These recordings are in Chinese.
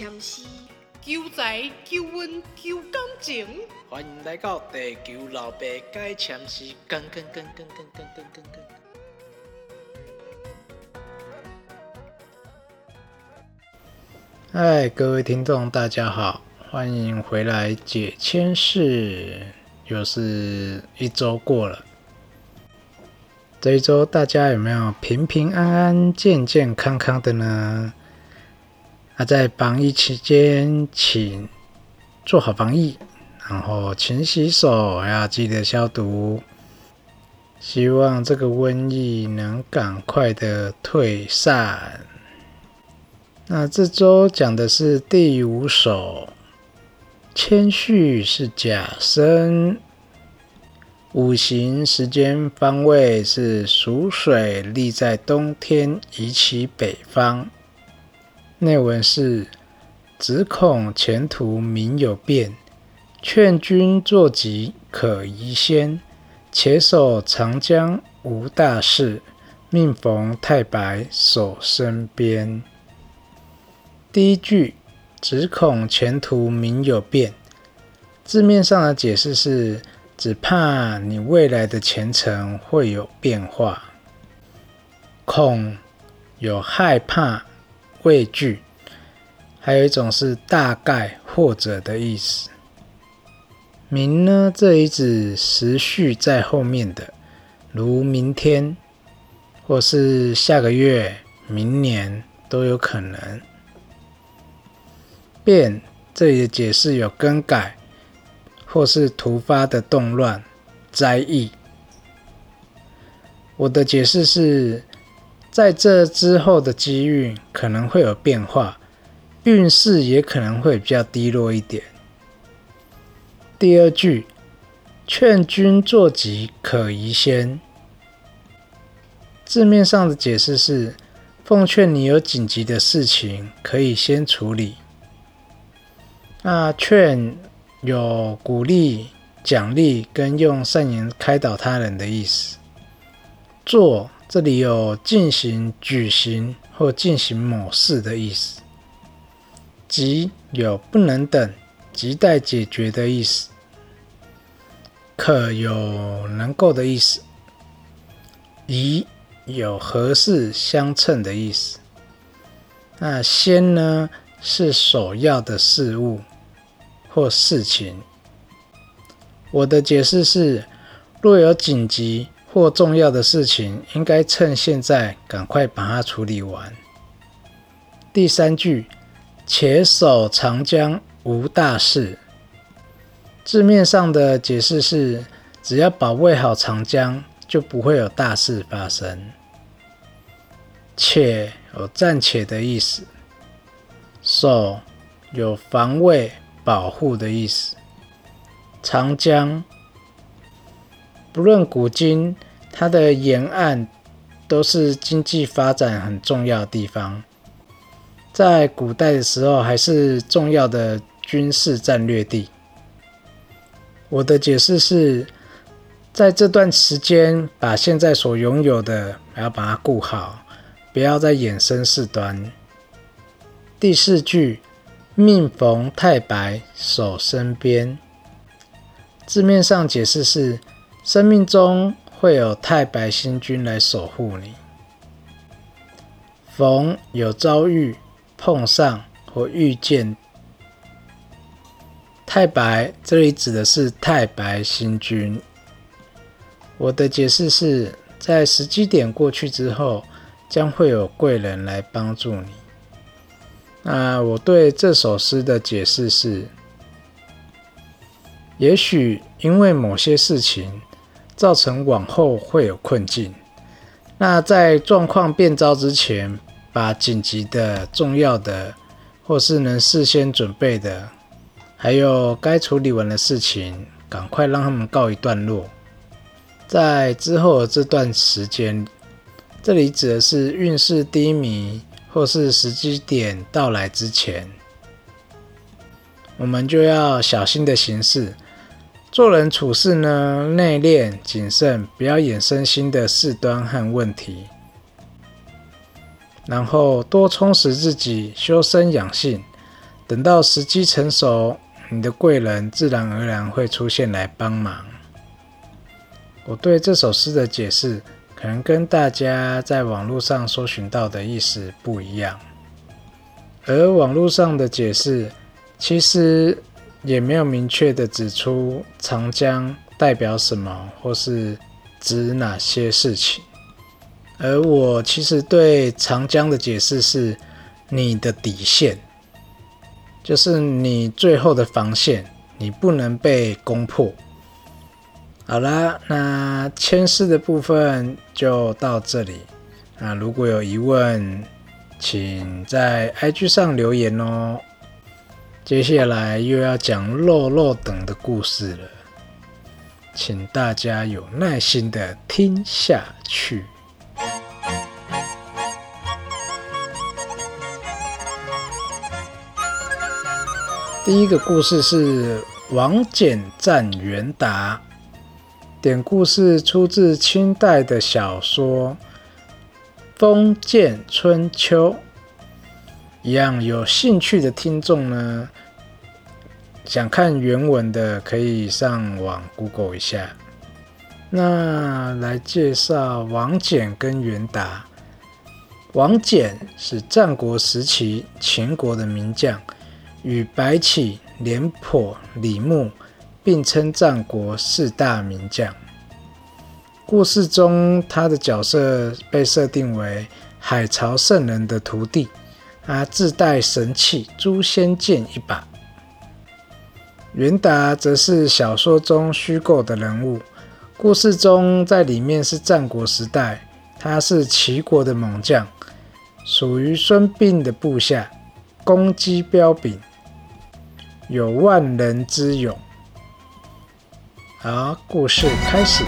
签诗，求财、求运、求感情。欢迎来到地球老爸解签诗，跟跟跟跟跟跟跟跟跟。嗨，各位听众，大家好，欢迎回来解签事，又是一周过了。这一周大家有没有平平安安、健健康康的呢？那在防疫期间，请做好防疫，然后勤洗手，要记得消毒。希望这个瘟疫能赶快的退散。那这周讲的是第五首，谦虚是假身。五行时间方位是属水，立在冬天，移其北方。内文是：只恐前途民有变，劝君作疾可移先。且守长江无大事，命逢太白守身边。第一句：只恐前途民有变，字面上的解释是。只怕你未来的前程会有变化，恐有害怕、畏惧，还有一种是大概或者的意思。明呢，这里指时序在后面的，如明天或是下个月、明年都有可能。变这里的解释有更改。或是突发的动乱、灾异。我的解释是，在这之后的机遇可能会有变化，运势也可能会比较低落一点。第二句，劝君作疾可宜先。字面上的解释是，奉劝你有紧急的事情可以先处理。那劝。有鼓励、奖励跟用善言开导他人的意思。做这里有进行、举行或进行某事的意思。急有不能等、亟待解决的意思。可有能够的意思。宜有合适、相称的意思。那先呢，是首要的事物。或事情，我的解释是：若有紧急或重要的事情，应该趁现在赶快把它处理完。第三句，且守长江无大事。字面上的解释是：只要保卫好长江，就不会有大事发生。且有暂且的意思，守有防卫。保护的意思。长江，不论古今，它的沿岸都是经济发展很重要的地方。在古代的时候，还是重要的军事战略地。我的解释是，在这段时间，把现在所拥有的，要把它顾好，不要再衍生事端。第四句。命逢太白守身边，字面上解释是生命中会有太白星君来守护你。逢有遭遇、碰上或遇见。太白这里指的是太白星君。我的解释是在时机点过去之后，将会有贵人来帮助你。那我对这首诗的解释是：也许因为某些事情造成往后会有困境，那在状况变糟之前，把紧急的、重要的，或是能事先准备的，还有该处理完的事情，赶快让他们告一段落。在之后的这段时间，这里指的是运势低迷。或是时机点到来之前，我们就要小心的行事，做人处事呢，内敛谨慎，不要衍生新的事端和问题。然后多充实自己，修身养性，等到时机成熟，你的贵人自然而然会出现来帮忙。我对这首诗的解释，可能跟大家在网络上搜寻到的意思不一样，而网络上的解释其实也没有明确的指出长江代表什么，或是指哪些事情。而我其实对长江的解释是，你的底线，就是你最后的防线，你不能被攻破。好啦，那签诗的部分就到这里。那如果有疑问，请在 IG 上留言哦。接下来又要讲肉肉等的故事了，请大家有耐心的听下去。第一个故事是王翦战元达，典故是出自清代的小说《封建春秋》。一样有兴趣的听众呢，想看原文的可以上网 Google 一下。那来介绍王翦跟元达。王翦是战国时期秦国的名将。与白起、廉颇、李牧并称战国四大名将。故事中，他的角色被设定为海潮圣人的徒弟，他自带神器诛仙剑一把。元达则是小说中虚构的人物，故事中在里面是战国时代，他是齐国的猛将，属于孙膑的部下，攻击彪炳。有万人之勇。好，故事开始。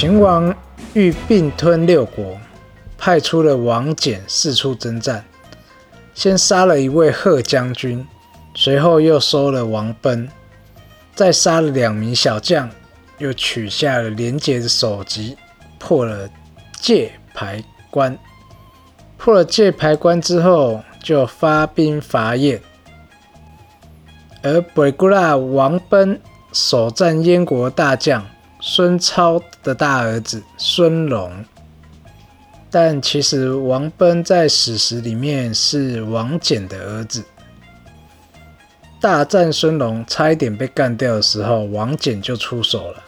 秦王欲并吞六国，派出了王翦四处征战，先杀了一位贺将军，随后又收了王贲，再杀了两名小将，又取下了廉洁的首级，破了。界牌关破了界牌关之后，就发兵伐燕。而北固拉王贲首战燕国大将孙超的大儿子孙龙，但其实王贲在史实里面是王翦的儿子。大战孙龙差一点被干掉的时候，王翦就出手了，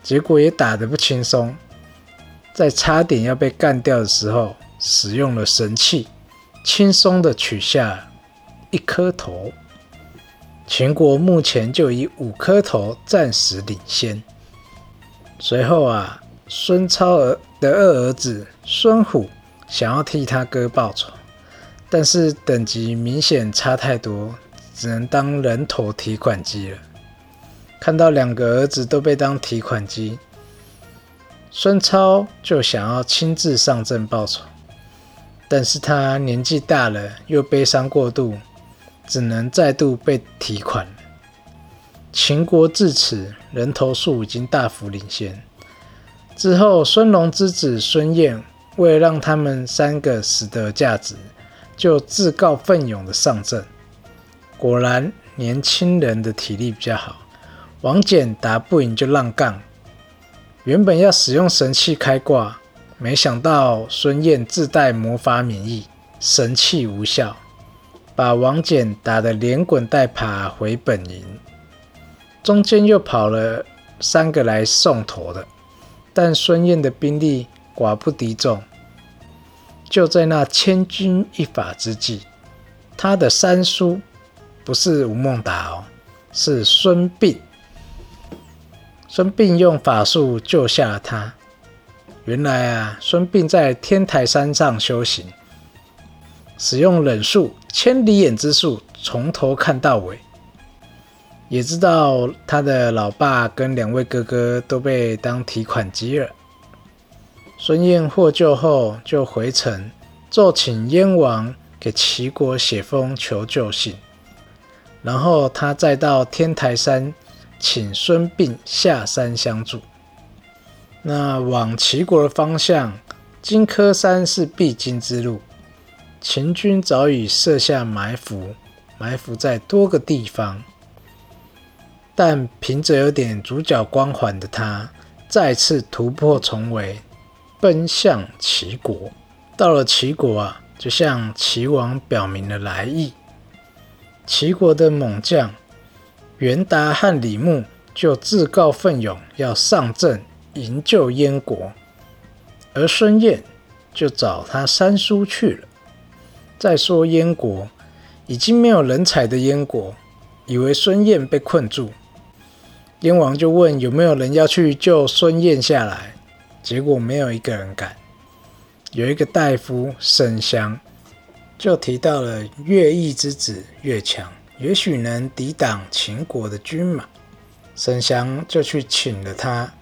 结果也打得不轻松。在差点要被干掉的时候，使用了神器，轻松的取下一颗头。秦国目前就以五颗头暂时领先。随后啊，孙超儿的二儿子孙虎想要替他哥报仇，但是等级明显差太多，只能当人头提款机了。看到两个儿子都被当提款机。孙超就想要亲自上阵报仇，但是他年纪大了，又悲伤过度，只能再度被提款秦国至此人头数已经大幅领先。之后，孙龙之子孙燕为了让他们三个死得价值，就自告奋勇的上阵。果然，年轻人的体力比较好，王翦打不赢就让杠。原本要使用神器开挂，没想到孙燕自带魔法免疫，神器无效，把王翦打得连滚带爬回本营。中间又跑了三个来送头的，但孙燕的兵力寡不敌众。就在那千钧一发之际，他的三叔不是吴孟达哦，是孙膑。孙膑用法术救下了他。原来啊，孙膑在天台山上修行，使用忍术、千里眼之术，从头看到尾。也知道他的老爸跟两位哥哥都被当提款机了。孙燕获救后，就回城奏请燕王给齐国写封求救信，然后他再到天台山。请孙膑下山相助。那往齐国的方向，荆轲山是必经之路。秦军早已设下埋伏，埋伏在多个地方。但凭着有点主角光环的他，再次突破重围，奔向齐国。到了齐国啊，就向齐王表明了来意。齐国的猛将袁达和李牧就自告奋勇要上阵营救燕国，而孙燕就找他三叔去了。再说燕国已经没有人才的燕国，以为孙燕被困住，燕王就问有没有人要去救孙燕下来，结果没有一个人敢。有一个大夫沈祥就提到了乐毅之子乐强，也许能抵挡秦国的军马。沈祥就去请了他。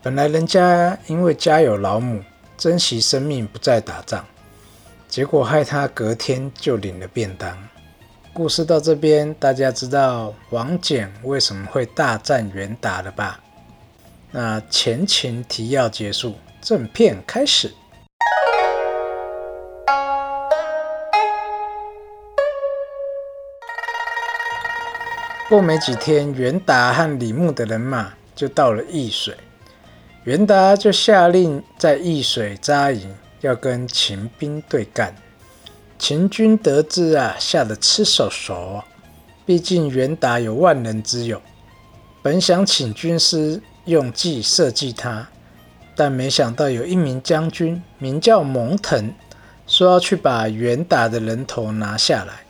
本来人家因为家有老母，珍惜生命不再打仗，结果害他隔天就领了便当。故事到这边，大家知道王翦为什么会大战袁达了吧？那前情提要结束，正片开始。过没几天，袁达和李牧的人马就到了易水，袁达就下令在易水扎营，要跟秦兵对干。秦军得知啊，吓得吃手手。毕竟袁达有万人之勇，本想请军师用计设计他，但没想到有一名将军名叫蒙腾，说要去把袁达的人头拿下来。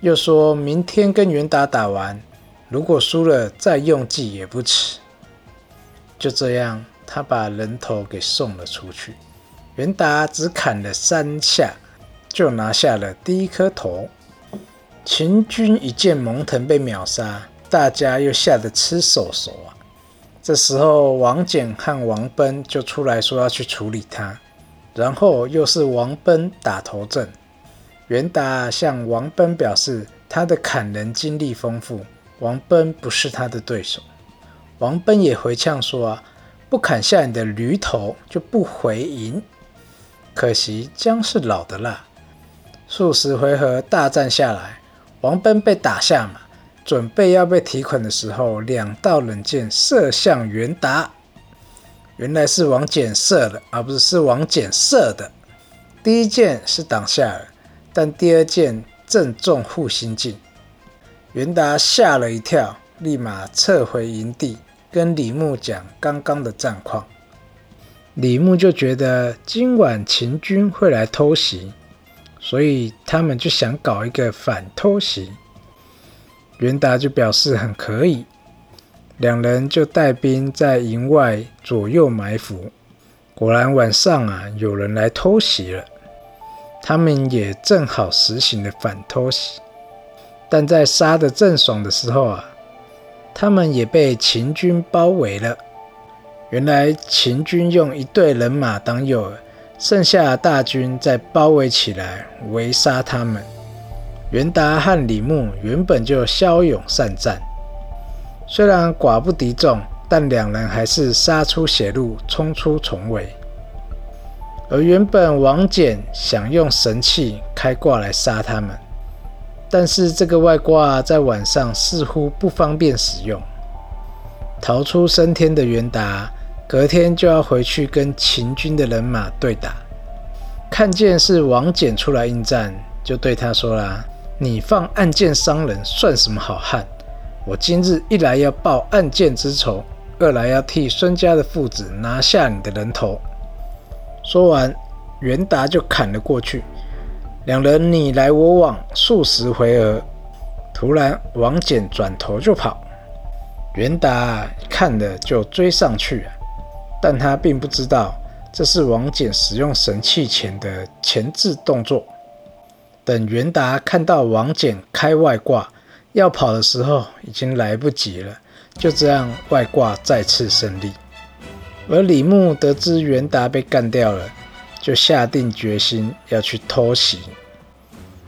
又说明天跟袁达打完，如果输了再用计也不迟。就这样，他把人头给送了出去。袁达只砍了三下，就拿下了第一颗头。秦军一见蒙腾被秒杀，大家又吓得吃手手啊。这时候，王翦和王奔就出来说要去处理他，然后又是王奔打头阵。袁达向王奔表示，他的砍人经历丰富，王奔不是他的对手。王奔也回呛说：“啊，不砍下你的驴头，就不回营。”可惜姜是老的辣，数十回合大战下来，王奔被打下马，准备要被提捆的时候，两道冷箭射向袁达。原来是王翦射的，而不是是王翦射的。第一箭是挡下了。但第二箭正中护心镜，袁达吓了一跳，立马撤回营地，跟李牧讲刚刚的战况。李牧就觉得今晚秦军会来偷袭，所以他们就想搞一个反偷袭。袁达就表示很可以，两人就带兵在营外左右埋伏。果然晚上啊，有人来偷袭了。他们也正好实行了反偷袭，但在杀得正爽的时候啊，他们也被秦军包围了。原来秦军用一队人马当诱饵，剩下大军再包围起来围杀他们。袁达和李牧原本就骁勇善战，虽然寡不敌众，但两人还是杀出血路，冲出重围。而原本王翦想用神器开挂来杀他们，但是这个外挂在晚上似乎不方便使用。逃出升天的袁达，隔天就要回去跟秦军的人马对打。看见是王翦出来应战，就对他说啦：“你放暗箭伤人，算什么好汉？我今日一来要报暗箭之仇，二来要替孙家的父子拿下你的人头。”说完，袁达就砍了过去，两人你来我往数十回合。突然，王翦转头就跑，袁达看了就追上去，但他并不知道这是王翦使用神器前的前置动作。等袁达看到王翦开外挂要跑的时候，已经来不及了。就这样，外挂再次胜利。而李牧得知袁达被干掉了，就下定决心要去偷袭。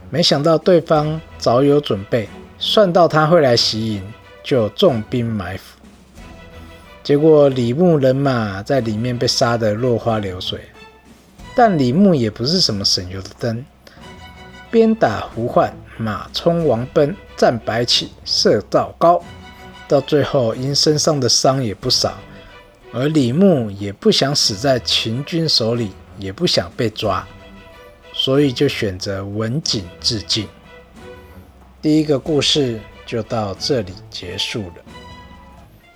没想到对方早有准备，算到他会来袭营，就重兵埋伏。结果李牧人马在里面被杀得落花流水。但李牧也不是什么省油的灯，鞭打胡换，马冲王奔，战白起，射赵高，到最后因身上的伤也不少。而李牧也不想死在秦军手里，也不想被抓，所以就选择文景致敬。第一个故事就到这里结束了。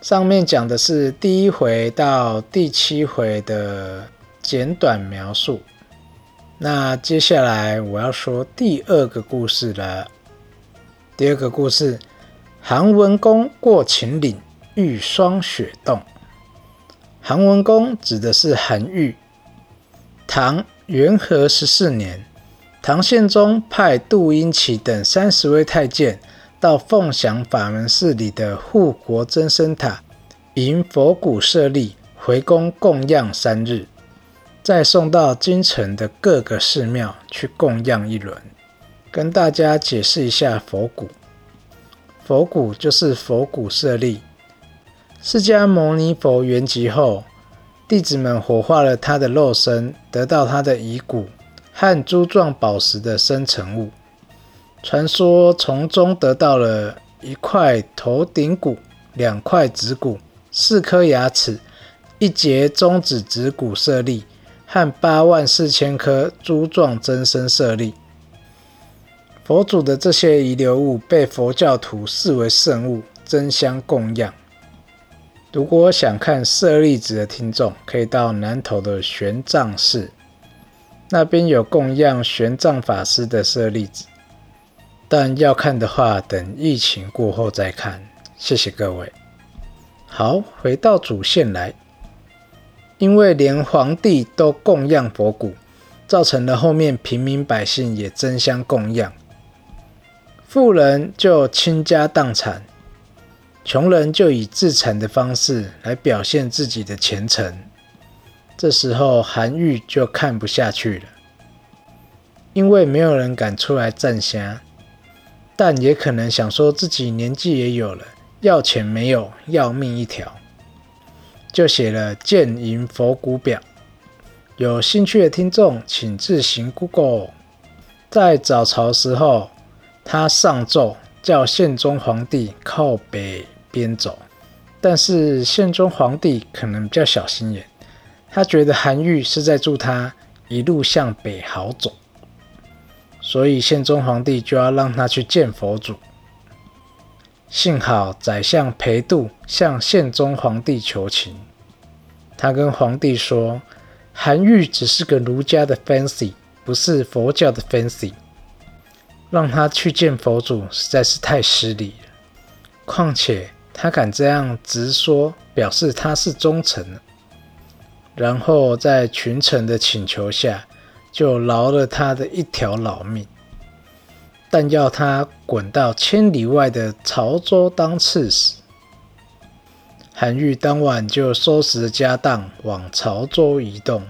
上面讲的是第一回到第七回的简短描述，那接下来我要说第二个故事了。第二个故事，韩文公过秦岭，遇霜雪冻。韩文公指的是韩愈。唐元和十四年，唐宪宗派杜英奇等三十位太监。到凤翔法门寺里的护国真身塔，迎佛骨舍利回宫供养三日，再送到京城的各个寺庙去供养一轮。跟大家解释一下佛骨，佛骨就是佛骨舍利。释迦牟尼佛圆寂后，弟子们火化了他的肉身，得到他的遗骨和珠状宝石的生成物。传说从中得到了一块头顶骨、两块指骨、四颗牙齿、一节中指指骨舍利和八万四千颗珠状真身舍利。佛祖的这些遗留物被佛教徒视为圣物，争相供养。如果想看舍利子的听众，可以到南头的玄奘寺，那边有供养玄奘法师的舍利子。但要看的话，等疫情过后再看。谢谢各位。好，回到主线来，因为连皇帝都供养佛骨，造成了后面平民百姓也争相供养，富人就倾家荡产，穷人就以自残的方式来表现自己的虔诚。这时候韩愈就看不下去了，因为没有人敢出来站下。但也可能想说自己年纪也有了，要钱没有，要命一条，就写了《建营佛骨表》。有兴趣的听众，请自行 Google。在早朝时候，他上奏叫宪宗皇帝靠北边走，但是宪宗皇帝可能比较小心眼，他觉得韩愈是在祝他一路向北好走。所以宪宗皇帝就要让他去见佛祖。幸好宰相裴度向宪宗皇帝求情，他跟皇帝说：“韩愈只是个儒家的 fancy，不是佛教的 fancy，让他去见佛祖实在是太失礼了。况且他敢这样直说，表示他是忠臣。”然后在群臣的请求下。就饶了他的一条老命，但要他滚到千里外的潮州当刺史。韩愈当晚就收拾家当往潮州移动，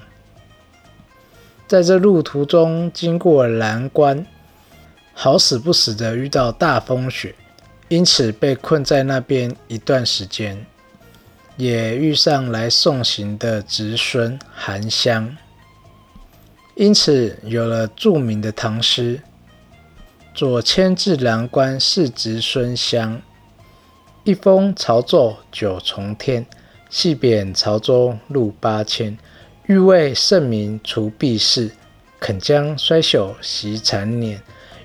在这路途中经过蓝关，好死不死的遇到大风雪，因此被困在那边一段时间，也遇上来送行的侄孙韩湘。因此有了著名的唐诗：“左迁至蓝关是侄孙湘，一封朝奏九重天。细贬潮州路八千，欲为圣明除弊事，肯将衰朽习残年。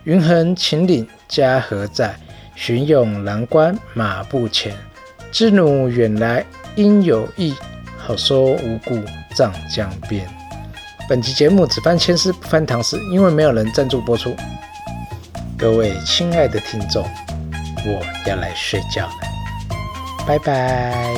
云横秦岭家何在？寻勇蓝关马不前。知奴远来应有意，好说无故葬江边。”本集节目只翻千诗不翻唐诗，因为没有人赞助播出。各位亲爱的听众，我要来睡觉了，拜拜。